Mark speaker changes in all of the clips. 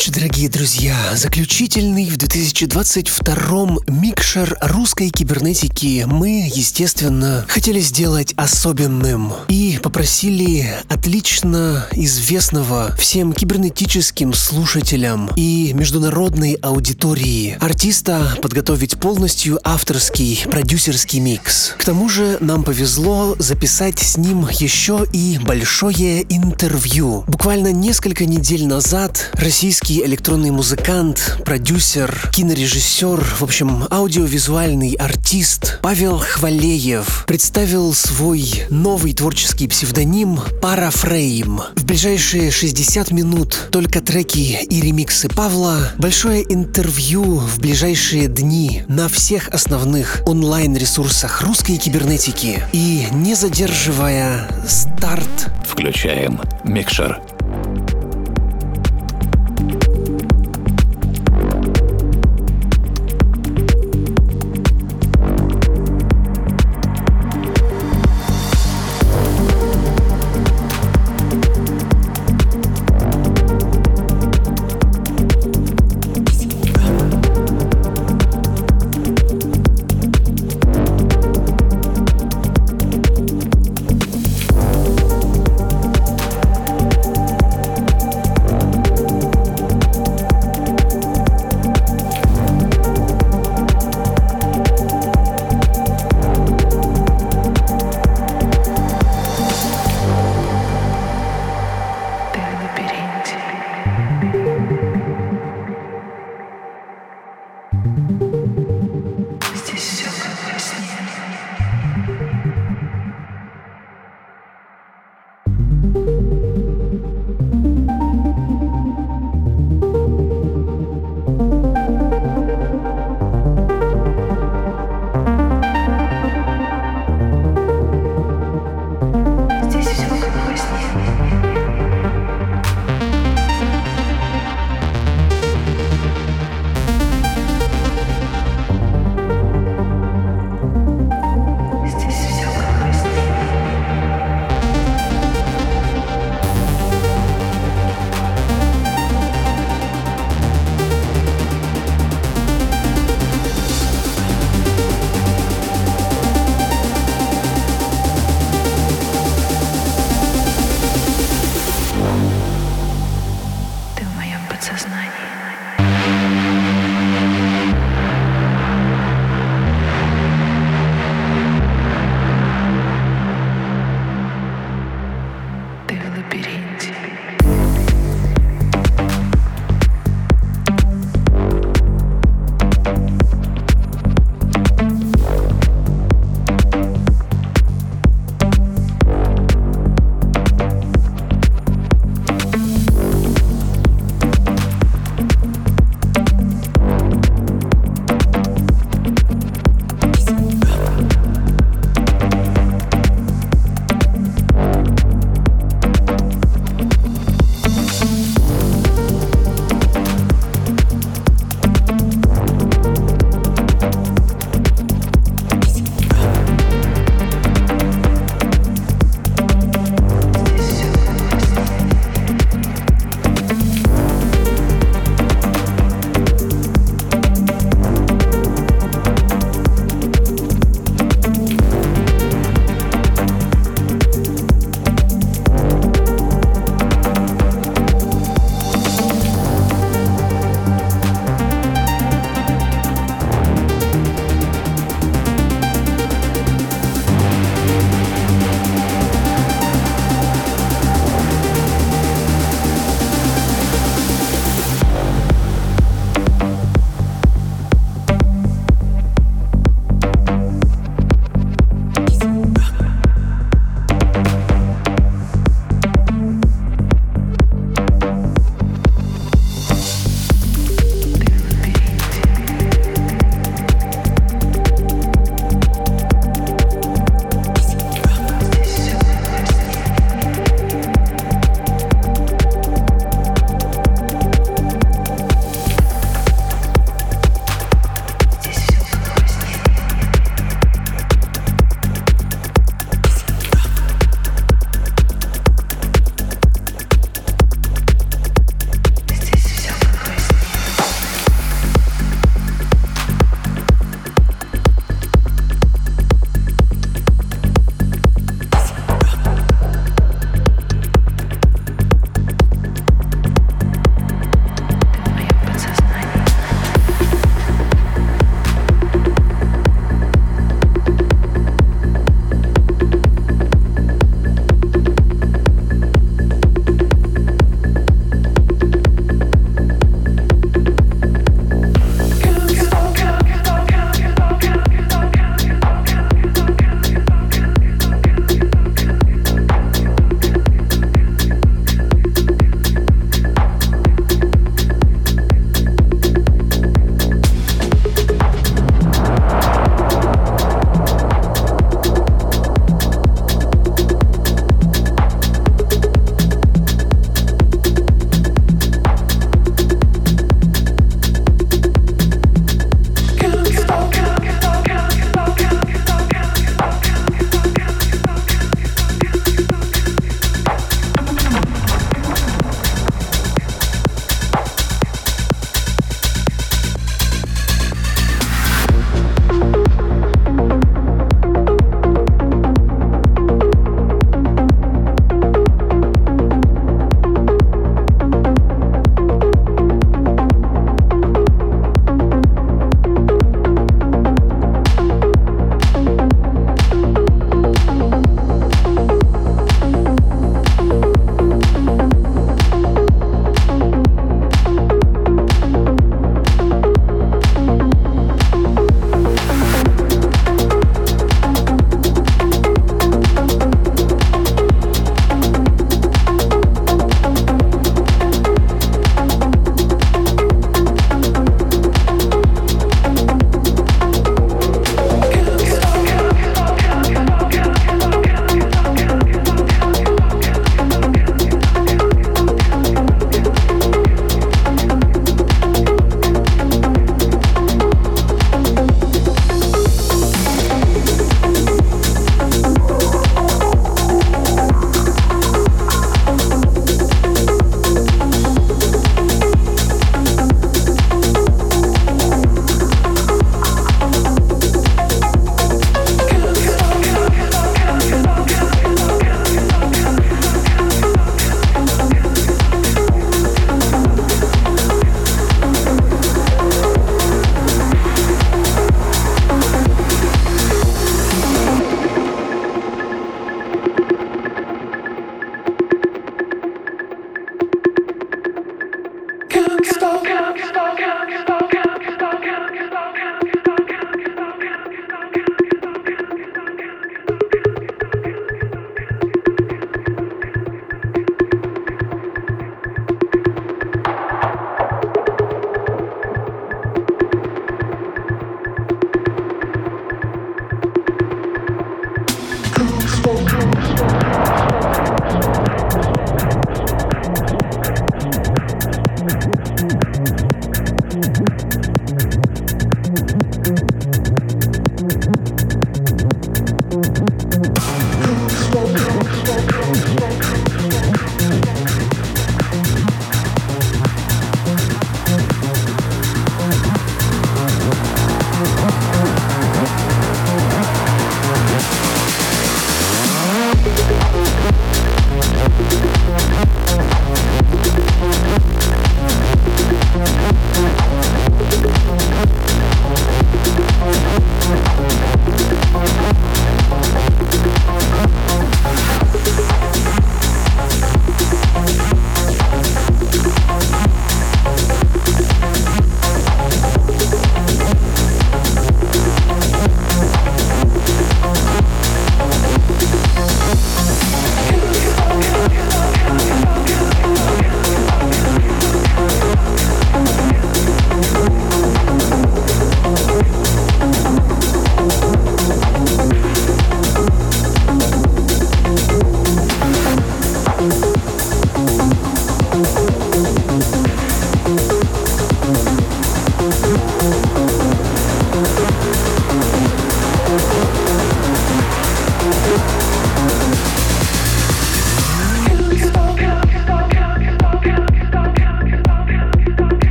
Speaker 1: Ночи, дорогие друзья! Заключительный в 2022 микшер русской кибернетики мы, естественно, хотели сделать особенным и попросили отлично известного всем кибернетическим слушателям и международной аудитории артиста подготовить полностью авторский продюсерский микс. К тому же нам повезло записать с ним еще и большое интервью. Буквально несколько недель назад Россия российский электронный музыкант, продюсер, кинорежиссер, в общем, аудиовизуальный артист Павел Хвалеев представил свой новый творческий псевдоним Парафрейм. В ближайшие 60 минут только треки и ремиксы Павла, большое интервью в ближайшие дни на всех основных онлайн-ресурсах русской кибернетики. И не задерживая старт,
Speaker 2: включаем микшер.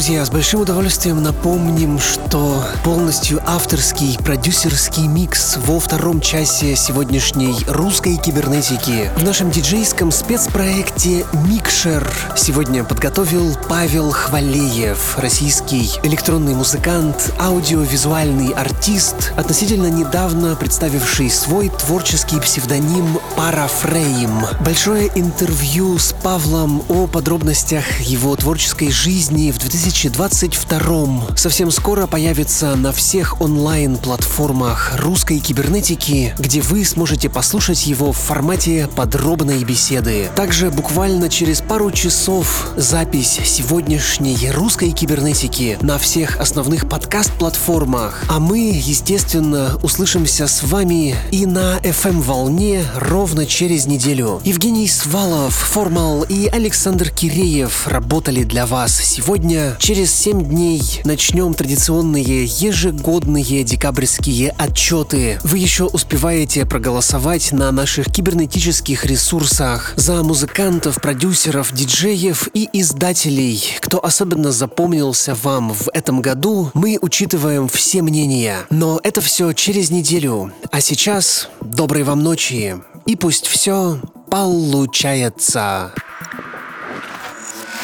Speaker 1: Друзья, с большим удовольствием напомним, что полностью авторский продюсерский микс во втором часе сегодняшней русской кибернетики в нашем диджейском спецпроекте «Микшер» сегодня подготовил Павел Хвалеев, российский электронный музыкант, аудиовизуальный артист, относительно недавно представивший свой творческий псевдоним «Парафрейм». Большое интервью с Павлом о подробностях его творческой жизни в 2000 2022 совсем скоро появится на всех онлайн-платформах русской кибернетики, где вы сможете послушать его в формате подробной беседы. Также буквально через пару часов запись сегодняшней русской кибернетики на всех основных подкаст-платформах. А мы, естественно, услышимся с вами и на FM-волне ровно через неделю. Евгений Свалов, Формал и Александр Киреев работали для вас сегодня. Через 7 дней начнем традиционные ежегодные декабрьские отчеты. Вы еще успеваете проголосовать на наших кибернетических ресурсах за музыкантов, продюсеров, диджеев и издателей. Кто особенно запомнился вам в этом году, мы учитываем все мнения. Но это все через неделю. А сейчас доброй вам ночи. И пусть все получается.